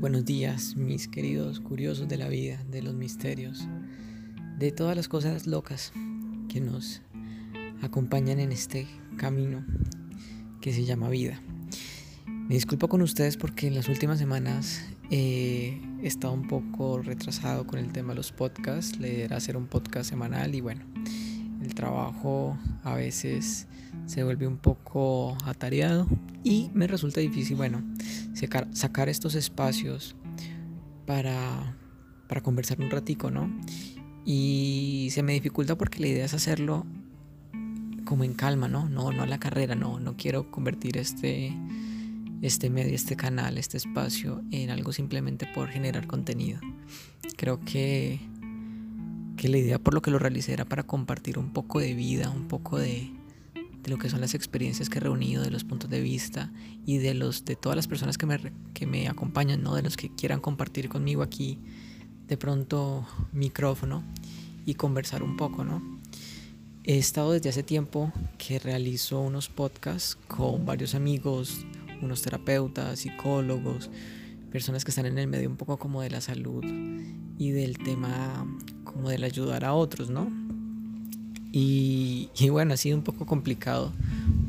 buenos días, mis queridos curiosos de la vida, de los misterios, de todas las cosas locas que nos acompañan en este camino que se llama vida. Me disculpo con ustedes porque en las últimas semanas he estado un poco retrasado con el tema de los podcasts, le era hacer un podcast semanal y bueno, el trabajo a veces se vuelve un poco atareado y me resulta difícil, bueno, sacar, estos espacios para, para conversar un ratico, ¿no? Y se me dificulta porque la idea es hacerlo como en calma, ¿no? No, no a la carrera, no, no quiero convertir este, este medio, este canal, este espacio en algo simplemente por generar contenido. Creo que, que la idea por lo que lo realicé era para compartir un poco de vida, un poco de, de lo que son las experiencias que he reunido, de los puntos de vista y de los de todas las personas que me, que me acompañan, ¿no? de los que quieran compartir conmigo aquí de pronto micrófono y conversar un poco, ¿no? He estado desde hace tiempo que realizo unos podcasts con varios amigos, unos terapeutas, psicólogos, personas que están en el medio un poco como de la salud y del tema como del ayudar a otros, ¿no? Y, bueno, ha sido un poco complicado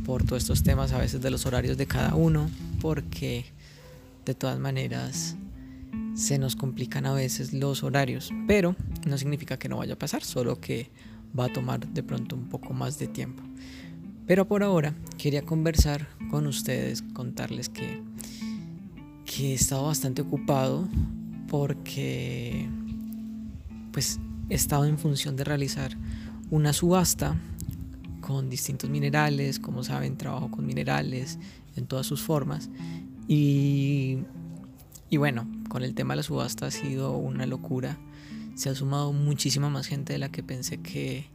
por todos estos temas a veces de los horarios de cada uno, porque de todas maneras se nos complican a veces los horarios, pero no significa que no vaya a pasar, solo que va a tomar de pronto un poco más de tiempo. Pero por ahora quería conversar con ustedes, contarles que, que he estado bastante ocupado porque pues he estado en función de realizar una subasta con distintos minerales, como saben, trabajo con minerales en todas sus formas. Y, y bueno, con el tema de la subasta ha sido una locura. Se ha sumado muchísima más gente de la que pensé que,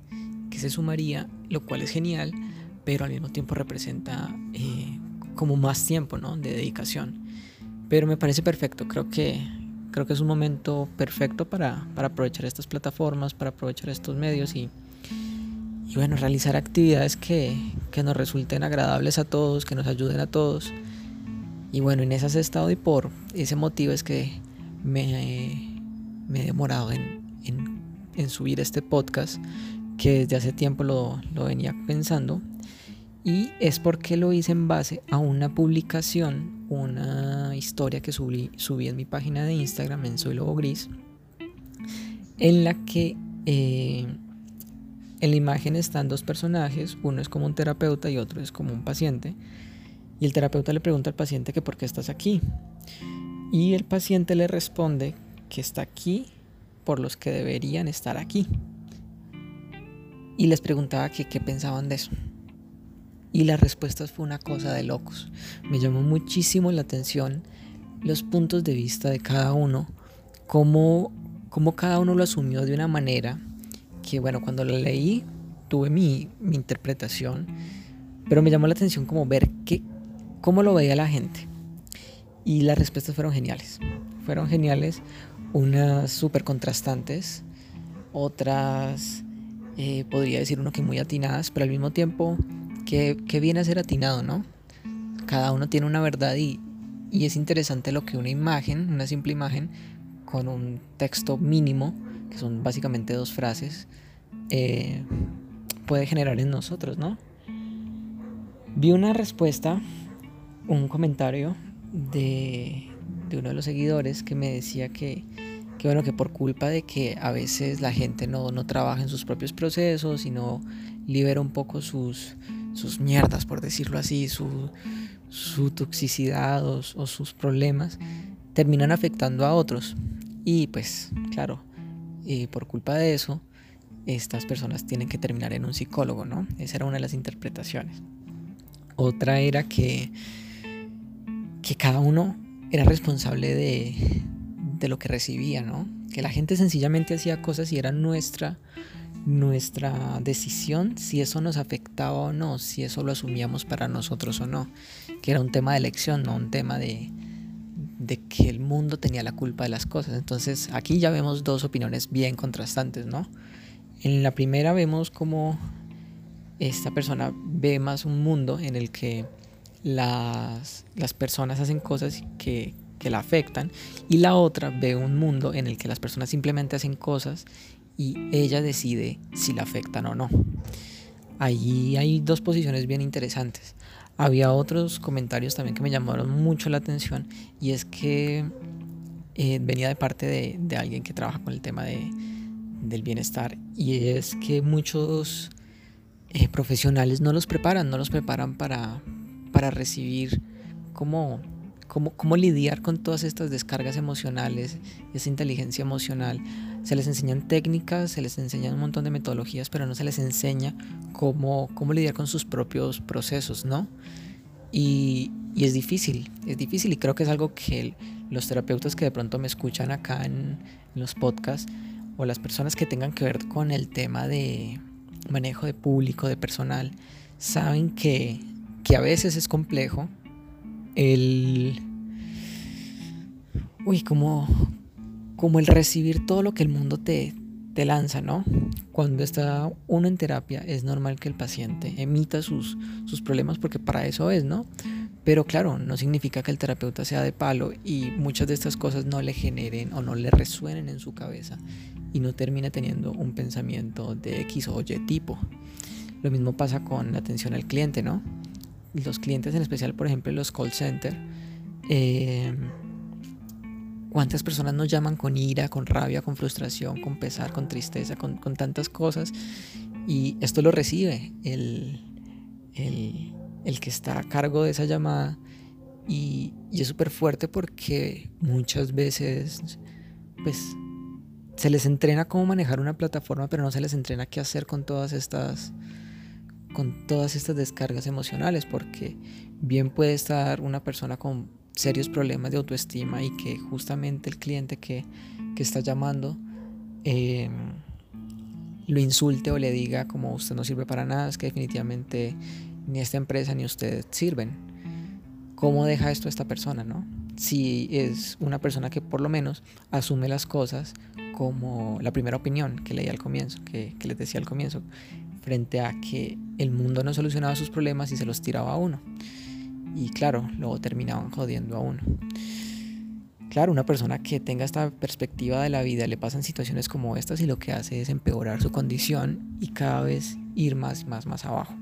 que se sumaría, lo cual es genial, pero al mismo tiempo representa eh, como más tiempo ¿no? de dedicación. Pero me parece perfecto, creo que, creo que es un momento perfecto para, para aprovechar estas plataformas, para aprovechar estos medios y, y bueno, realizar actividades que, que, nos resulten agradables a todos, que nos ayuden a todos. Y bueno, en esas he estado y por ese motivo es que me, me he demorado en, en, subir este podcast, que desde hace tiempo lo, lo, venía pensando. Y es porque lo hice en base a una publicación, una historia que subí, subí en mi página de Instagram, en Soy Lobo Gris, en la que... Eh, en la imagen están dos personajes, uno es como un terapeuta y otro es como un paciente. Y el terapeuta le pregunta al paciente que por qué estás aquí. Y el paciente le responde que está aquí por los que deberían estar aquí. Y les preguntaba que qué pensaban de eso. Y la respuesta fue una cosa de locos. Me llamó muchísimo la atención los puntos de vista de cada uno, cómo, cómo cada uno lo asumió de una manera que bueno, cuando la leí tuve mi, mi interpretación, pero me llamó la atención como ver que, cómo lo veía la gente. Y las respuestas fueron geniales. Fueron geniales, unas súper contrastantes, otras eh, podría decir uno que muy atinadas, pero al mismo tiempo que, que viene a ser atinado, ¿no? Cada uno tiene una verdad y, y es interesante lo que una imagen, una simple imagen, con un texto mínimo, son básicamente dos frases, eh, puede generar en nosotros, ¿no? Vi una respuesta, un comentario de, de uno de los seguidores que me decía que, que, bueno, que por culpa de que a veces la gente no, no trabaja en sus propios procesos y no libera un poco sus, sus mierdas, por decirlo así, su, su toxicidad o, o sus problemas, terminan afectando a otros. Y pues, claro, y por culpa de eso, estas personas tienen que terminar en un psicólogo, ¿no? Esa era una de las interpretaciones. Otra era que, que cada uno era responsable de, de lo que recibía, ¿no? Que la gente sencillamente hacía cosas y era nuestra, nuestra decisión si eso nos afectaba o no, si eso lo asumíamos para nosotros o no. Que era un tema de elección, no un tema de, de que el mundo tenía la culpa de las cosas. Entonces aquí ya vemos dos opiniones bien contrastantes, ¿no? En la primera vemos como esta persona ve más un mundo en el que las, las personas hacen cosas que, que la afectan y la otra ve un mundo en el que las personas simplemente hacen cosas y ella decide si la afectan o no. Ahí hay dos posiciones bien interesantes. Había otros comentarios también que me llamaron mucho la atención y es que eh, venía de parte de, alguien que trabaja con el tema de, del bienestar y es que muchos eh, profesionales no los preparan, no los preparan para, para recibir cómo, cómo, cómo lidiar con todas estas descargas emocionales, esa inteligencia emocional. Se les enseñan técnicas, se les enseñan un montón de metodologías, pero no se les enseña cómo, cómo lidiar con sus propios procesos, ¿no? Y, y, es difícil, es difícil y creo que es algo que los terapeutas que de pronto me escuchan acá en, en los podcasts o las personas que tengan que ver con el tema de manejo de público, de personal, saben que, que a veces es complejo el... Uy, como, como el recibir todo lo que el mundo te, te lanza, ¿no? Cuando está uno en terapia es normal que el paciente emita sus, sus problemas porque para eso es, ¿no? Pero claro, no significa que el terapeuta sea de palo y muchas de estas cosas no le generen o no le resuenen en su cabeza y no termine teniendo un pensamiento de X o Y tipo. Lo mismo pasa con la atención al cliente, ¿no? Los clientes en especial, por ejemplo, los call center. Eh, ¿Cuántas personas nos llaman con ira, con rabia, con frustración, con pesar, con tristeza, con, tantas cosas? Y esto lo recibe el, el, que está a cargo de esa llamada. Y, y es súper fuerte porque muchas veces, pues, se les entrena cómo manejar una plataforma, pero no se les entrena qué hacer con todas estas con todas estas descargas emocionales, porque bien puede estar una persona con serios problemas de autoestima y que justamente el cliente que, está llamando em, lo insulte o le diga como usted no sirve para nada, es que definitivamente ni esta empresa ni usted sirven. ¿Cómo deja esto a esta persona, no? Si es una persona que por lo menos asume las cosas como la primera opinión que leí al comienzo, que, que les decía al comienzo, frente a que el mundo no solucionaba sus problemas y se los tiraba a uno y claro, luego terminaban jodiendo a uno. Claro, una persona que tenga esta perspectiva de la vida le pasan situaciones como estas y lo que hace es empeorar su condición y cada vez ir más, más, más abajo.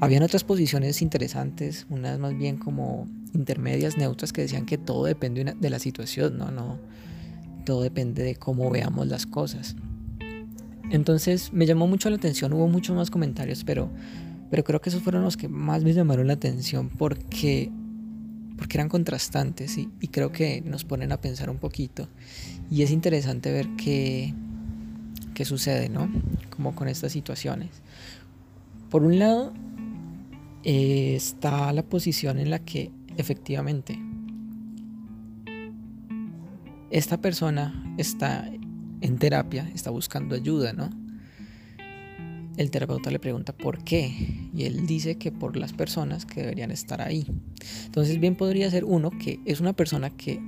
Habían otras posiciones interesantes, unas más bien como intermedias, neutras, que decían que todo depende de la situación, no, no, todo depende de cómo veamos las cosas. Entonces me llamó mucho la atención, hubo muchos más comentarios, pero pero creo que esos fueron los que más me llamaron la atención porque, porque eran contrastantes y, creo que nos ponen a pensar un poquito. Y es interesante ver qué, qué sucede, ¿no? Como con estas situaciones. Por un lado, eh, está la posición en la que efectivamente esta persona está en terapia, está buscando ayuda, ¿no? El terapeuta le pregunta por qué y él dice que por las personas que deberían estar ahí. Entonces bien podría ser uno que es una persona que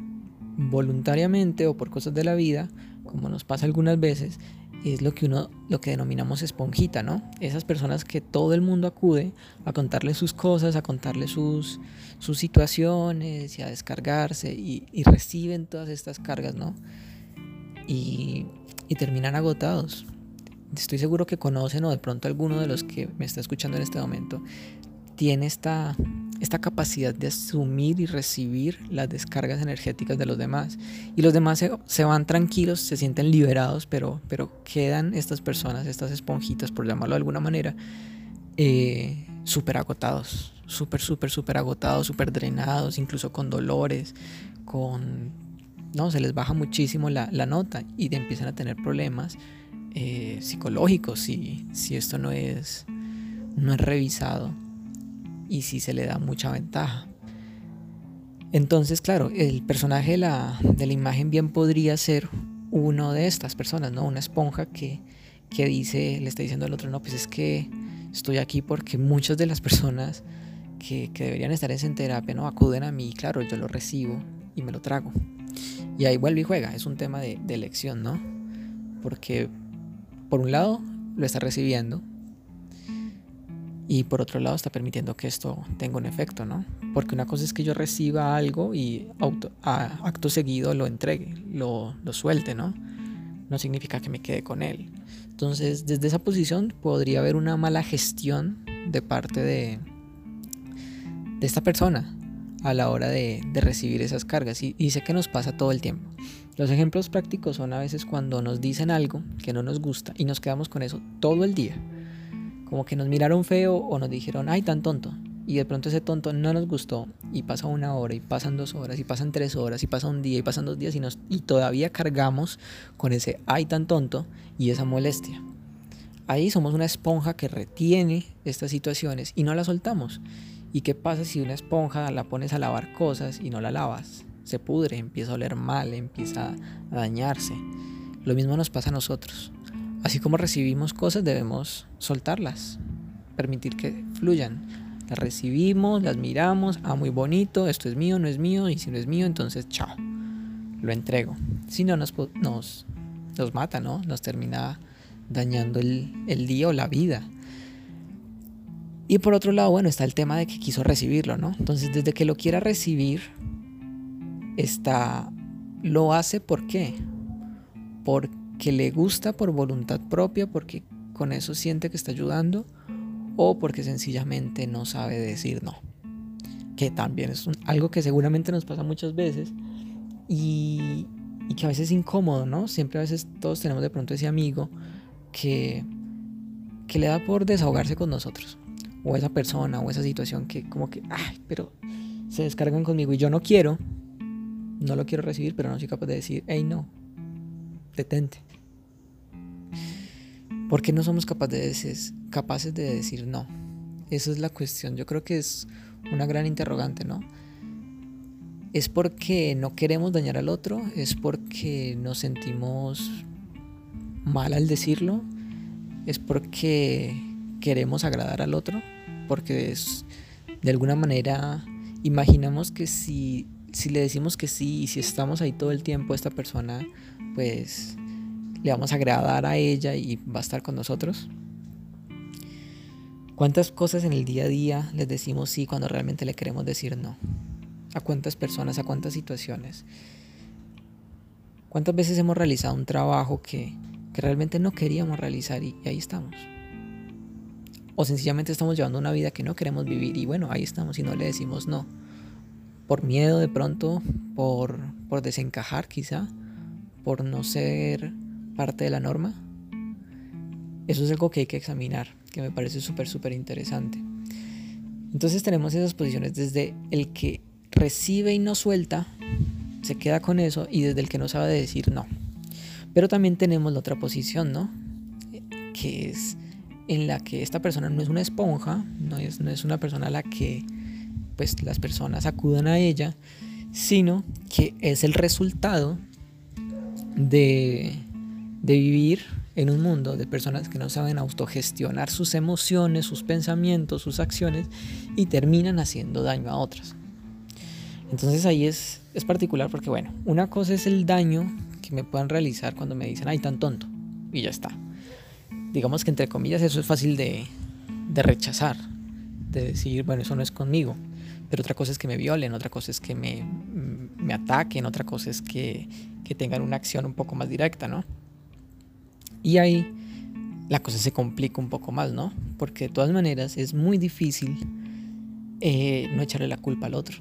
voluntariamente o por cosas de la vida, como nos pasa algunas veces, es lo que uno lo que denominamos esponjita, ¿no? Esas personas que todo el mundo acude a contarle sus cosas, a contarle sus, sus situaciones y a descargarse y, reciben todas estas cargas, ¿no? Y, y terminan agotados estoy seguro que conocen o de pronto alguno de los que me está escuchando en este momento tiene esta, esta capacidad de asumir y recibir las descargas energéticas de los demás. Y los demás se, van tranquilos, se sienten liberados, pero, pero quedan estas personas, estas esponjitas, por llamarlo de alguna manera, eh, súper agotados, súper, súper, súper agotados, súper drenados, incluso con dolores, con... No, se les baja muchísimo la, la nota y empiezan a tener problemas eh, psicológicos si, si esto no es, no es revisado y si se le da mucha ventaja. Entonces, claro, el personaje de la, de la imagen bien podría ser uno de estas personas, ¿no? Una esponja que, que dice, le está diciendo al otro, no, pues es que estoy aquí porque muchas de las personas que, que deberían estar en terapia, ¿no? Acuden a mí, claro, yo lo recibo y me lo trago. Y ahí vuelve y juega, es un tema de, de elección, ¿no? Porque por un lado, lo está recibiendo Y por otro lado está permitiendo que esto tenga un efecto, ¿no? Porque una cosa es que yo reciba algo y acto seguido lo entregue, lo, suelte, ¿no? No significa que me quede con él. Entonces, desde esa posición podría haber una mala gestión de parte de esta persona a la hora de, recibir esas cargas. Y, y sé que nos pasa todo el tiempo. Los ejemplos prácticos son a veces cuando nos dicen algo que no nos gusta y nos quedamos con eso todo el día como que nos miraron feo o nos dijeron, ay, tan tonto. Y de pronto ese tonto no nos gustó y pasa una hora y pasan dos horas y pasan tres horas y pasa un día y pasan dos días y, nos, y todavía cargamos con ese ay tan tonto y esa molestia. Ahí somos una esponja que retiene estas situaciones y no la soltamos. ¿Y qué pasa si una esponja la pones a lavar cosas y no la lavas? Se pudre, empieza a oler mal, empieza a dañarse. Lo mismo nos pasa a nosotros. Así como recibimos cosas, debemos soltarlas, permitir que fluyan. Las recibimos, las miramos, ah, muy bonito, esto es mío, no es mío, y si no es mío, entonces chao, lo entrego. Si no, nos, nos, nos mata, ¿no? Nos termina dañando el, el día o la vida. Y por otro lado, bueno, está el tema de que quiso recibirlo, ¿no? Entonces, desde que lo quiera recibir, está, lo hace ¿por qué? Porque que le gusta por voluntad propia porque con eso siente que está ayudando o porque sencillamente no sabe decir no. Que también es algo que seguramente nos pasa muchas veces y, y, que a veces es incómodo, ¿no? Siempre a veces todos tenemos de pronto ese amigo que, que le da por desahogarse con nosotros. O esa persona o esa situación que como que, ay, pero se descargan conmigo y yo no quiero, no lo quiero recibir, pero no soy capaz de decir, hey, no, detente. ¿Por qué no somos capaces de, decir no? Esa es la cuestión. Yo creo que es una gran interrogante, ¿no? ¿Es porque no queremos dañar al otro? ¿Es porque nos sentimos mal al decirlo? ¿Es porque queremos agradar al otro? Porque de alguna manera imaginamos que si, si le decimos que sí y si estamos ahí todo el tiempo, esta persona pues le vamos a agradar a ella y va a estar con nosotros. ¿Cuántas cosas en el día a día les decimos sí cuando realmente le queremos decir no? ¿A cuántas personas, a cuántas situaciones? ¿Cuántas veces hemos realizado un trabajo que, que realmente no queríamos realizar y, ahí estamos? O sencillamente estamos llevando una vida que no queremos vivir y bueno, ahí estamos y no le decimos no. Por miedo de pronto, por, por desencajar quizá, por no ser parte de la norma? Eso es algo que hay que examinar, que me parece súper, súper interesante. Entonces tenemos esas posiciones desde el que recibe y no suelta, se queda con eso, y desde el que no sabe decir no. Pero también tenemos la otra posición, ¿no? Que es en la que esta persona no es una esponja, no es, no es una persona a la que pues las personas acudan a ella, sino que es el resultado de, vivir en un mundo de personas que no saben autogestionar sus emociones, sus pensamientos, sus acciones y terminan haciendo daño a otras. Entonces ahí es, es particular porque, bueno, una cosa es el daño que me puedan realizar cuando me dicen, ay, tan tonto, y ya está. Digamos que entre comillas eso es fácil de, de rechazar, de decir, bueno, eso no es conmigo. Pero otra cosa es que me violen, otra cosa es que me, me ataquen, otra cosa es que, que tengan una acción un poco más directa, ¿no? Y ahí la cosa se complica un poco más, ¿no? Porque de todas maneras es muy difícil eh, no echarle la culpa al otro.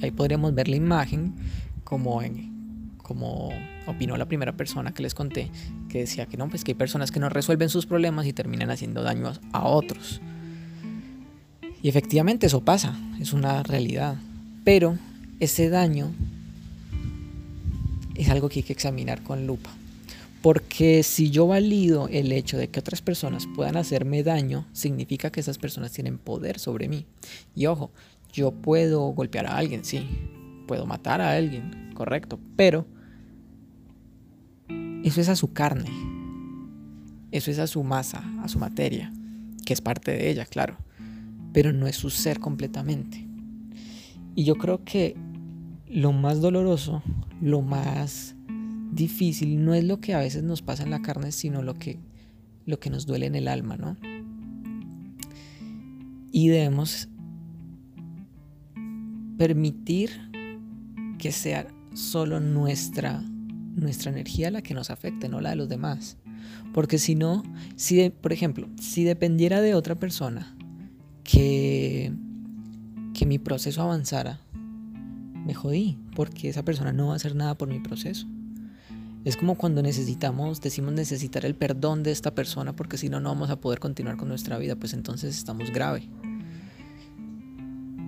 Ahí podríamos ver la imagen como, en, como opinó la primera persona que les conté, que decía que no, pues que hay personas que no resuelven sus problemas y terminan haciendo daño a otros. Y efectivamente eso pasa, es una realidad. Pero ese daño es algo que hay que examinar con lupa. Porque si yo valido el hecho de que otras personas puedan hacerme daño, significa que esas personas tienen poder sobre mí. Y ojo, yo puedo golpear a alguien, sí. Puedo matar a alguien, correcto. Pero eso es a su carne. Eso es a su masa, a su materia, que es parte de ella, claro. Pero no es su ser completamente. Y yo creo que lo más doloroso, lo más difícil, no es lo que a veces nos pasa en la carne, sino lo que, lo que nos duele en el alma, ¿no? Y debemos permitir que sea solo nuestra, nuestra energía la que nos afecte, no la de los demás. Porque si no, si por ejemplo, si dependiera de otra persona que, que mi proceso avanzara, me jodí, porque esa persona no va a hacer nada por mi proceso. Es como cuando necesitamos, decimos necesitar el perdón de esta persona porque si no, no vamos a poder continuar con nuestra vida, pues entonces estamos grave.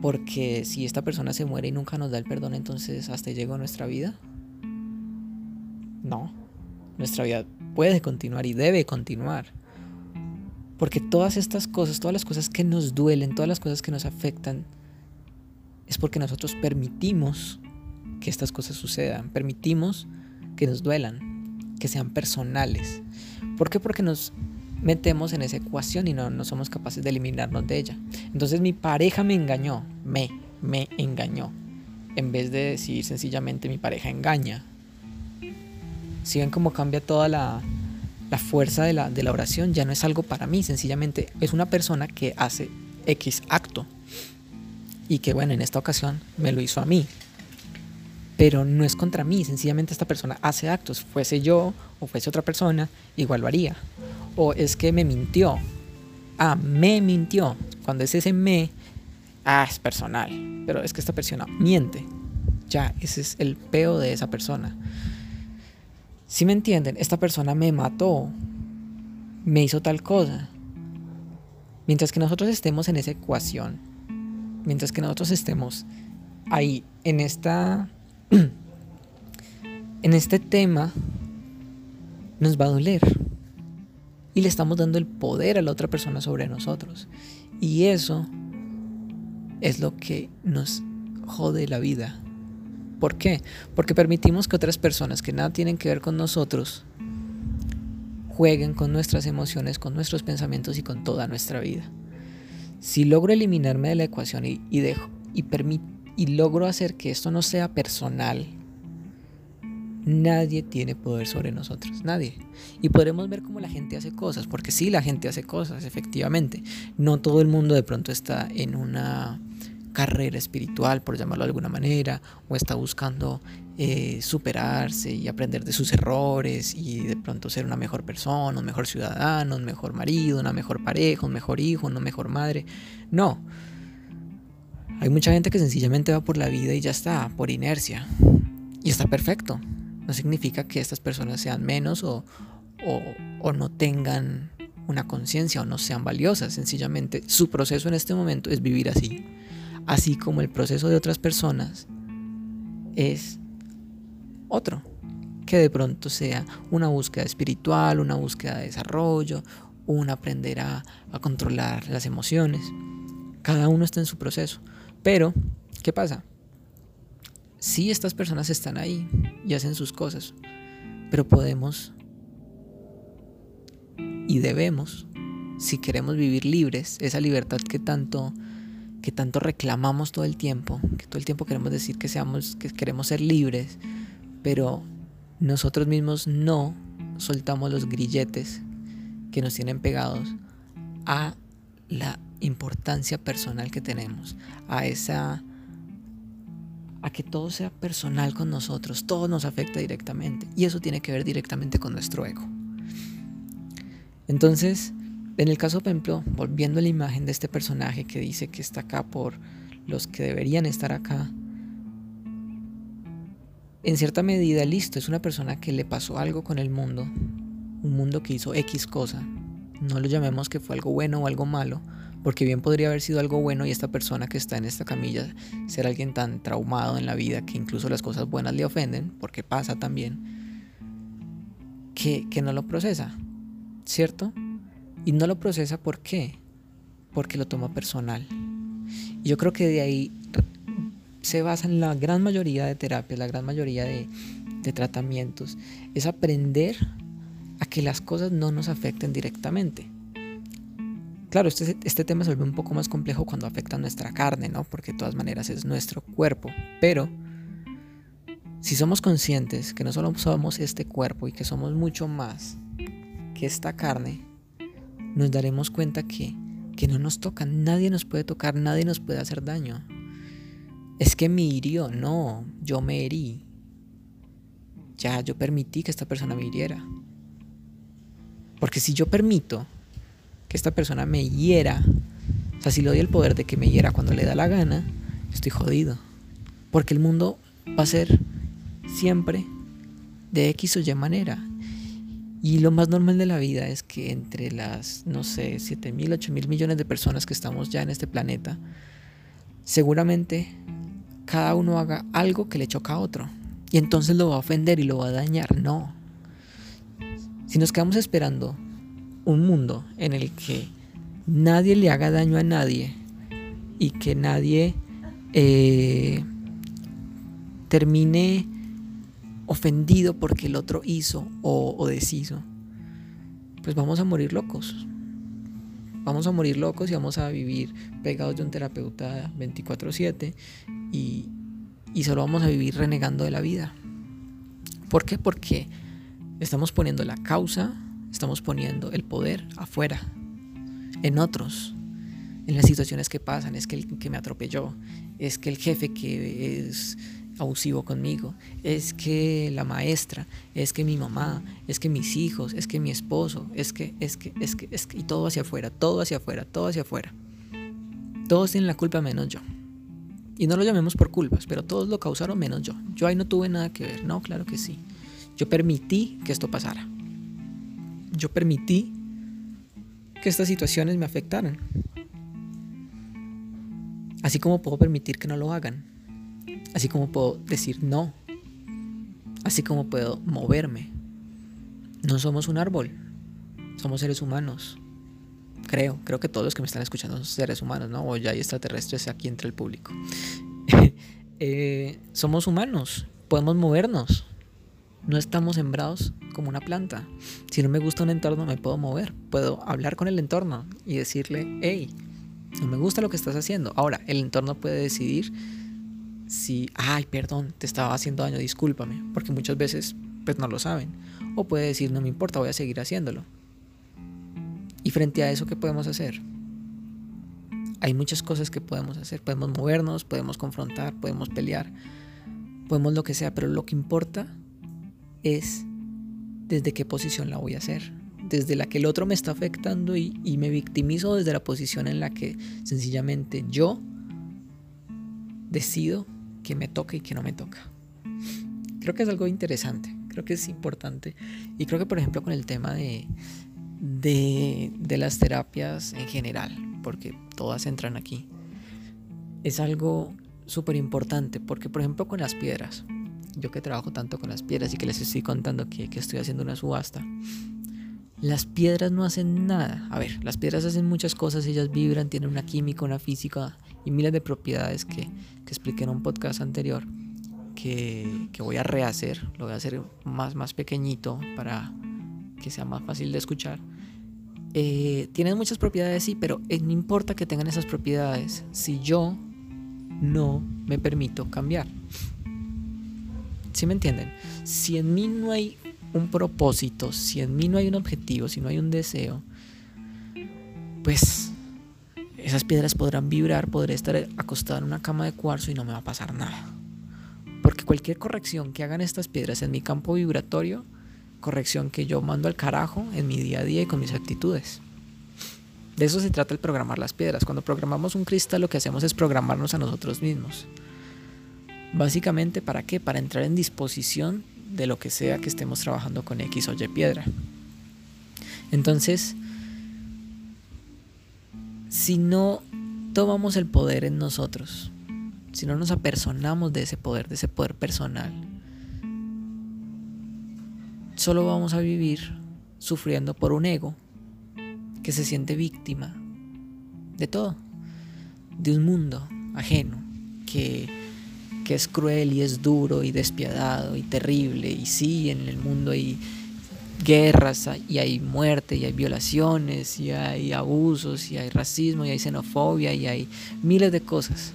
Porque si esta persona se muere y nunca nos da el perdón, entonces hasta llegó nuestra vida. No, nuestra vida puede continuar y debe continuar. Porque todas estas cosas, todas las cosas que nos duelen, todas las cosas que nos afectan, es porque nosotros permitimos que estas cosas sucedan, permitimos que nos duelan, que sean personales. ¿Por qué? Porque nos metemos en esa ecuación y no, no somos capaces de eliminarnos de ella. Entonces mi pareja me engañó, me, me engañó. En vez de decir sencillamente mi pareja engaña. Si ven cómo cambia toda la, fuerza de la, de la oración, ya no es algo para mí, sencillamente es una persona que hace X acto. Y que bueno, en esta ocasión me lo hizo a mí. Pero no es contra mí, sencillamente esta persona hace actos. Fuese yo o fuese otra persona, igual lo haría o es que me mintió. Ah, me mintió. Cuando es ese me, ah, es personal. Pero es que esta persona miente. Ya, ese es el peo de esa persona. Si me entienden, esta persona me mató, me hizo tal cosa. Mientras que nosotros estemos en esa ecuación, mientras que nosotros estemos ahí en esta en este tema nos va a doler y le estamos dando el poder a la otra persona sobre nosotros. Y eso es lo que nos jode la vida. ¿Por qué? Porque permitimos que otras personas que nada tienen que ver con nosotros jueguen con nuestras emociones, con nuestros pensamientos y con toda nuestra vida. Si logro eliminarme de la ecuación y, dejo y, y logro hacer que esto no sea personal, Nadie tiene poder sobre nosotros, nadie. Y podremos ver cómo la gente hace cosas, porque sí, la gente hace cosas, efectivamente. No todo el mundo de pronto está en una carrera espiritual, por llamarlo de alguna manera, o está buscando eh, superarse y aprender de sus errores y de pronto ser una mejor persona, un mejor ciudadano, un mejor marido, una mejor pareja, un mejor hijo, una mejor madre. No. Hay mucha gente que sencillamente va por la vida y ya está, por inercia. Y está perfecto no significa que estas personas sean menos o, no tengan una conciencia o no sean valiosas. Sencillamente su proceso en este momento es vivir así. Así como el proceso de otras personas es otro. Que de pronto sea una búsqueda espiritual, una búsqueda de desarrollo, un aprender a, controlar las emociones. Cada uno está en su proceso. Pero, ¿qué pasa? sí estas personas están ahí y hacen sus cosas, pero podemos y debemos, si queremos vivir libres, esa libertad que tanto que tanto reclamamos todo el tiempo, que todo el tiempo queremos decir que seamos que queremos ser libres, pero nosotros mismos no soltamos los grilletes que nos tienen pegados a la importancia personal que tenemos, a esa a que todo sea personal con nosotros, todo nos afecta directamente y eso tiene que ver directamente con nuestro ego. Entonces, en el caso, por ejemplo, volviendo a la imagen de este personaje que dice que está acá por los que deberían estar acá, en cierta medida, listo, es una persona que le pasó algo con el mundo, un mundo que hizo X cosa, no lo llamemos que fue algo bueno o algo malo, porque bien podría haber sido algo bueno y esta persona que está en esta camilla ser alguien tan traumado en la vida que incluso las cosas buenas le ofenden, porque pasa también, que, que no lo procesa, ¿cierto? Y no lo procesa ¿por qué? Porque lo toma personal. Y yo creo que de ahí se basa en la gran mayoría de terapias, la gran mayoría de, tratamientos, es aprender a que las cosas no nos afecten directamente Claro, este, este tema se vuelve un poco más complejo cuando afecta nuestra carne, ¿no? Porque de todas maneras es nuestro cuerpo. Pero si somos conscientes que no solo somos este cuerpo y que somos mucho más que esta carne, nos daremos cuenta que, que no nos toca, nadie nos puede tocar, nadie nos puede hacer daño. Es que me hirió, no, yo me herí. Ya, yo permití que esta persona me hiriera. Porque si yo permito que esta persona me hiera, o sea, si le doy el poder de que me hiera cuando le da la gana, estoy jodido. Porque el mundo va a ser siempre de X o Y manera. Y lo más normal de la vida es que entre las, no sé, 7 mil, 8 mil millones de personas que estamos ya en este planeta, seguramente cada uno haga algo que le choca a otro. Y entonces lo va a ofender y lo va a dañar. No. Si nos quedamos esperando un mundo en el que nadie le haga daño a nadie y que nadie eh, termine ofendido porque el otro hizo o, deshizo, pues vamos a morir locos. Vamos a morir locos y vamos a vivir pegados de un terapeuta 24/7 y, y solo vamos a vivir renegando de la vida. ¿Por qué? Porque estamos poniendo la causa, estamos poniendo el poder afuera, en otros, en las situaciones que pasan. Es que el que me atropelló, es que el jefe que es abusivo conmigo, es que la maestra, es que mi mamá, es que mis hijos, es que mi esposo, es que, es que, es que, es que, y todo hacia afuera, todo hacia afuera, todo hacia afuera. Todos tienen la culpa menos yo. Y no lo llamemos por culpas, pero todos lo causaron menos yo. Yo ahí no tuve nada que ver, no, claro que sí. Yo permití que esto pasara. Yo permití que estas situaciones me afectaran. Así como puedo permitir que no lo hagan. Así como puedo decir no. Así como puedo moverme. No somos un árbol. Somos seres humanos. Creo, creo que todos los que me están escuchando son seres humanos, ¿no? O ya hay extraterrestres aquí entre el público. Eh, somos humanos. Podemos movernos. No estamos sembrados como una planta. Si no me gusta un entorno, me puedo mover. Puedo hablar con el entorno y decirle, hey, no me gusta lo que estás haciendo. Ahora, el entorno puede decidir si, ay, perdón, te estaba haciendo daño, discúlpame, porque muchas veces pues no lo saben. O puede decir, no me importa, voy a seguir haciéndolo. Y frente a eso, ¿qué podemos hacer? Hay muchas cosas que podemos hacer. Podemos movernos, podemos confrontar, podemos pelear, podemos lo que sea, pero lo que importa es desde qué posición la voy a hacer. Desde la que el otro me está afectando y, y me victimizo desde la posición en la que sencillamente yo decido que me toca y que no me toca. Creo que es algo interesante, creo que es importante. Y creo que, por ejemplo, con el tema de, de, las terapias en general, porque todas entran aquí, es algo súper importante, porque, por ejemplo, con las piedras, yo que trabajo tanto con las piedras y que les estoy contando que, que estoy haciendo una subasta, las piedras no hacen nada. A ver, las piedras hacen muchas cosas, ellas vibran, tienen una química, una física y miles de propiedades que, que expliqué en un podcast anterior que, que, voy a rehacer, lo voy a hacer más, más pequeñito para que sea más fácil de escuchar. Eh, tienen muchas propiedades, sí, pero eh, no importa que tengan esas propiedades si yo no me permito cambiar. ¿Sí me entienden? Si en mí no hay un propósito, si en mí no hay un objetivo, si no hay un deseo, pues esas piedras podrán vibrar, podré estar acostado en una cama de cuarzo y no me va a pasar nada. Porque cualquier corrección que hagan estas piedras en mi campo vibratorio, corrección que yo mando al carajo en mi día a día y con mis actitudes. De eso se trata el programar las piedras. Cuando programamos un cristal lo que hacemos es programarnos a nosotros mismos. Básicamente, ¿para qué? Para entrar en disposición de lo que sea que estemos trabajando con X o Y piedra. Entonces, si no tomamos el poder en nosotros, si no nos apersonamos de ese poder, de ese poder personal, solo vamos a vivir sufriendo por un ego que se siente víctima de todo, de un mundo ajeno que, que es cruel y es duro y despiadado y terrible y sí, en el mundo hay guerras y hay muerte y hay violaciones y hay abusos y hay racismo y hay xenofobia y hay miles de cosas.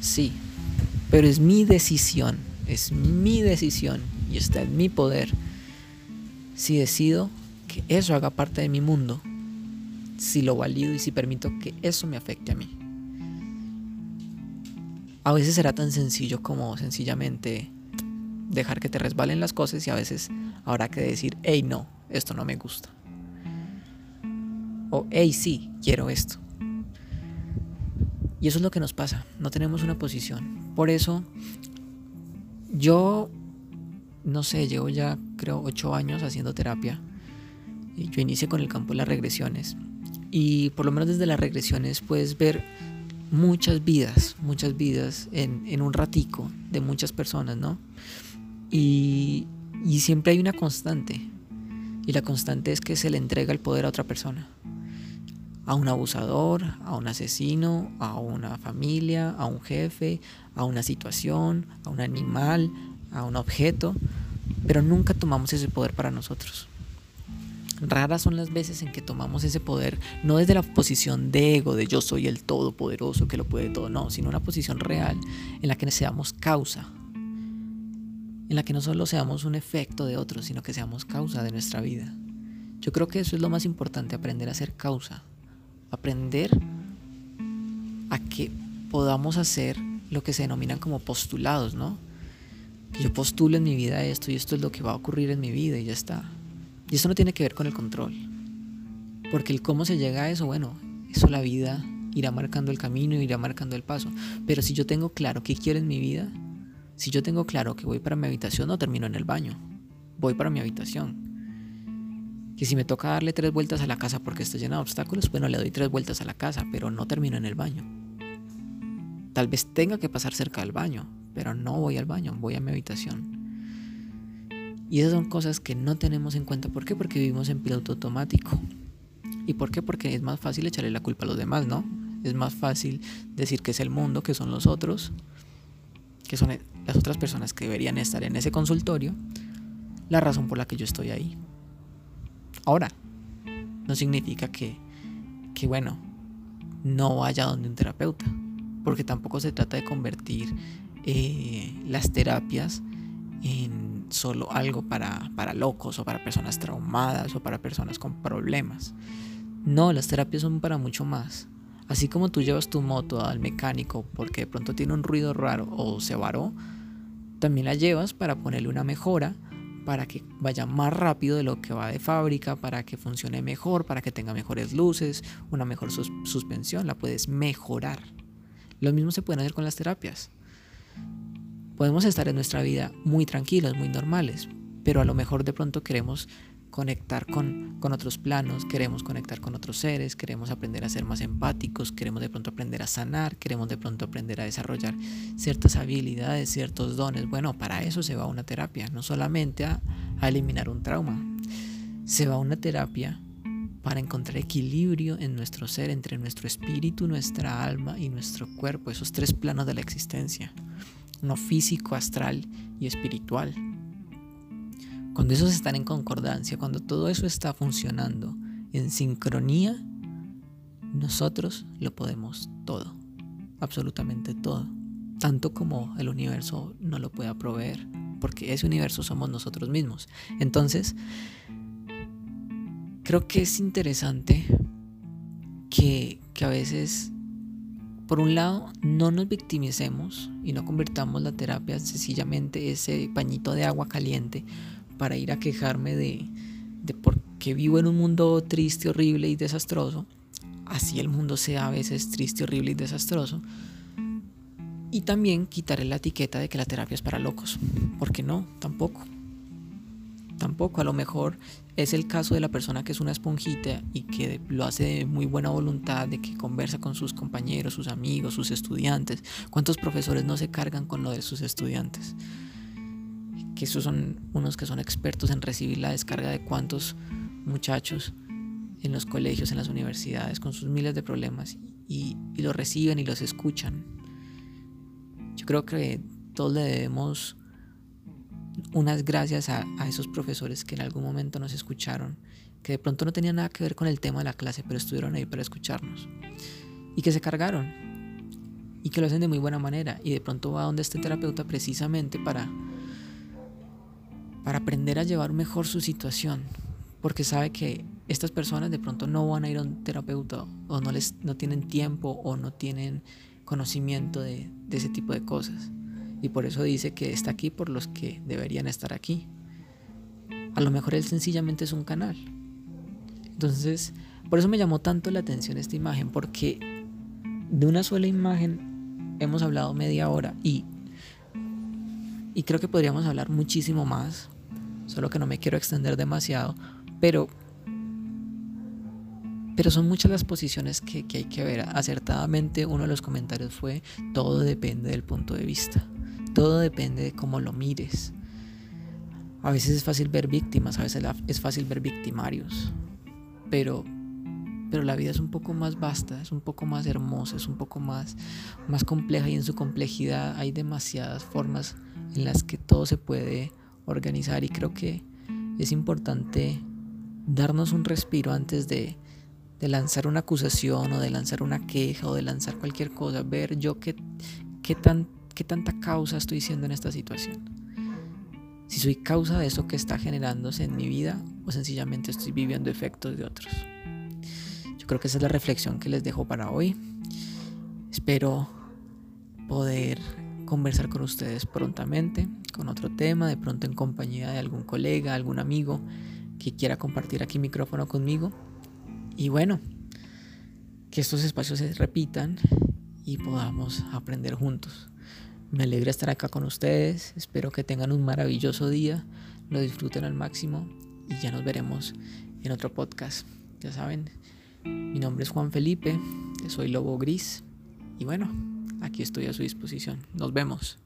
Sí, pero es mi decisión, es mi decisión y está en mi poder si decido que eso haga parte de mi mundo si lo valido y si permito que eso me afecte a mí. A veces será tan sencillo como sencillamente dejar que te resbalen las cosas y a veces habrá que decir, hey no, esto no me gusta. O hey sí, quiero esto. Y eso es lo que nos pasa, no tenemos una posición. Por eso yo, no sé, llevo ya creo ocho años haciendo terapia. Yo inicié con el campo de las regresiones. Y por lo menos desde las regresiones puedes ver muchas vidas, muchas vidas en, en un ratico de muchas personas, ¿no? Y, siempre hay una constante. Y la constante es que se le entrega el poder a otra persona. A un abusador, a un asesino, a una familia, a un jefe, a una situación, a un animal, a un objeto. Pero nunca tomamos ese poder para nosotros. Raras son las veces en que tomamos ese poder, no desde la posición de ego, de yo soy el todopoderoso que lo puede todo, no, sino una posición real en la que seamos causa, en la que no solo seamos un efecto de otros, sino que seamos causa de nuestra vida. Yo creo que eso es lo más importante, aprender a ser causa, aprender a que podamos hacer lo que se denominan como postulados, ¿no? Que yo postulo en mi vida esto y esto es lo que va a ocurrir en mi vida y ya está. Y eso no tiene que ver con el control. Porque el cómo se llega a eso, bueno, eso la vida irá marcando el camino irá marcando el paso. Pero si yo tengo claro qué quiero en mi vida, si yo tengo claro que voy para mi habitación, no termino en el baño. Voy para mi habitación. Que si me toca darle tres vueltas a la casa porque está llena de obstáculos, bueno, le doy tres vueltas a la casa, pero no termino en el baño. Tal vez tenga que pasar cerca del baño, pero no voy al baño, voy a mi habitación. Y esas son cosas que no tenemos en cuenta. ¿Por qué? Porque vivimos en piloto automático. ¿Y por qué? Porque es más fácil echarle la culpa a los demás, ¿no? Es más fácil decir que es el mundo, que son los otros, que son las otras personas que deberían estar en ese consultorio, la razón por la que yo estoy ahí. Ahora, no significa que, que bueno, no vaya donde un terapeuta, porque tampoco se trata de convertir eh, las terapias en solo algo para, para locos o para personas traumadas o para personas con problemas. No, las terapias son para mucho más. Así como tú llevas tu moto al mecánico porque de pronto tiene un ruido raro o se varó, también la llevas para ponerle una mejora, para que vaya más rápido de lo que va de fábrica, para que funcione mejor, para que tenga mejores luces, una mejor suspensión, la puedes mejorar. Lo mismo se puede hacer con las terapias. Podemos estar en nuestra vida muy tranquilos, muy normales, pero a lo mejor de pronto queremos conectar con, con, otros planos, queremos conectar con otros seres, queremos aprender a ser más empáticos, queremos de pronto aprender a sanar, queremos de pronto aprender a desarrollar ciertas habilidades, ciertos dones. Bueno, para eso se va una terapia, no solamente a, a eliminar un trauma, se va una terapia para encontrar equilibrio en nuestro ser, entre nuestro espíritu, nuestra alma y nuestro cuerpo, esos tres planos de la existencia, no físico, astral y espiritual. Cuando esos están en concordancia, cuando todo eso está funcionando en sincronía, nosotros lo podemos todo, absolutamente todo, tanto como el universo no lo pueda proveer, porque ese universo somos nosotros mismos. Entonces, creo que es interesante que, que a veces, por un lado, no nos victimicemos y no convertamos la terapia sencillamente ese pañito de agua caliente para ir a quejarme de, de por qué vivo en un mundo triste, horrible y desastroso, así el mundo sea a veces triste, horrible y desastroso, y también quitaré la etiqueta de que la terapia es para locos, porque no, tampoco. Tampoco, a lo mejor es el caso de la persona que es una esponjita y que lo hace de muy buena voluntad, de que conversa con sus compañeros, sus amigos, sus estudiantes. ¿Cuántos profesores no se cargan con lo de sus estudiantes? Que esos son unos que son expertos en recibir la descarga de cuántos muchachos en los colegios, en las universidades, con sus miles de problemas y, y los reciben y los escuchan. Yo creo que todos le debemos unas gracias a, a, esos profesores que en algún momento nos escucharon, que de pronto no tenían nada que ver con el tema de la clase, pero estuvieron ahí para escucharnos y que se cargaron y que lo hacen de muy buena manera y de pronto va donde este terapeuta precisamente para para aprender a llevar mejor su situación, porque sabe que estas personas de pronto no van a ir a un terapeuta o no, les, no tienen tiempo o no tienen conocimiento de, ese tipo de cosas. Y por eso dice que está aquí por los que deberían estar aquí. A lo mejor él sencillamente es un canal. Entonces, por eso me llamó tanto la atención esta imagen, porque de una sola imagen hemos hablado media hora y, y creo que podríamos hablar muchísimo más, solo que no me quiero extender demasiado, pero, pero son muchas las posiciones que, hay que ver. Acertadamente uno de los comentarios fue, todo depende del punto de vista, todo depende de cómo lo mires. A veces es fácil ver víctimas, a veces es fácil ver victimarios, pero pero la vida es un poco más vasta, es un poco más hermosa, es un poco más, más compleja y en su complejidad hay demasiadas formas en las que todo se puede organizar y creo que es importante darnos un respiro antes de, de lanzar una acusación o de lanzar una queja o de lanzar cualquier cosa, ver yo qué, qué, tan, qué tanta causa estoy siendo en esta situación. Si soy causa de eso que está generándose en mi vida o sencillamente estoy viviendo efectos de otros creo que esa es la reflexión que les dejo para hoy. Espero poder conversar con ustedes prontamente con otro tema, de pronto en compañía de algún colega, algún amigo que quiera compartir aquí micrófono conmigo. Y bueno, que estos espacios se repitan y podamos aprender juntos. Me alegra estar acá con ustedes, espero que tengan un maravilloso día, lo disfruten al máximo y ya nos veremos en otro podcast. Ya saben, mi nombre es Juan Felipe, soy Lobo Gris y bueno, aquí estoy a su disposición. Nos vemos.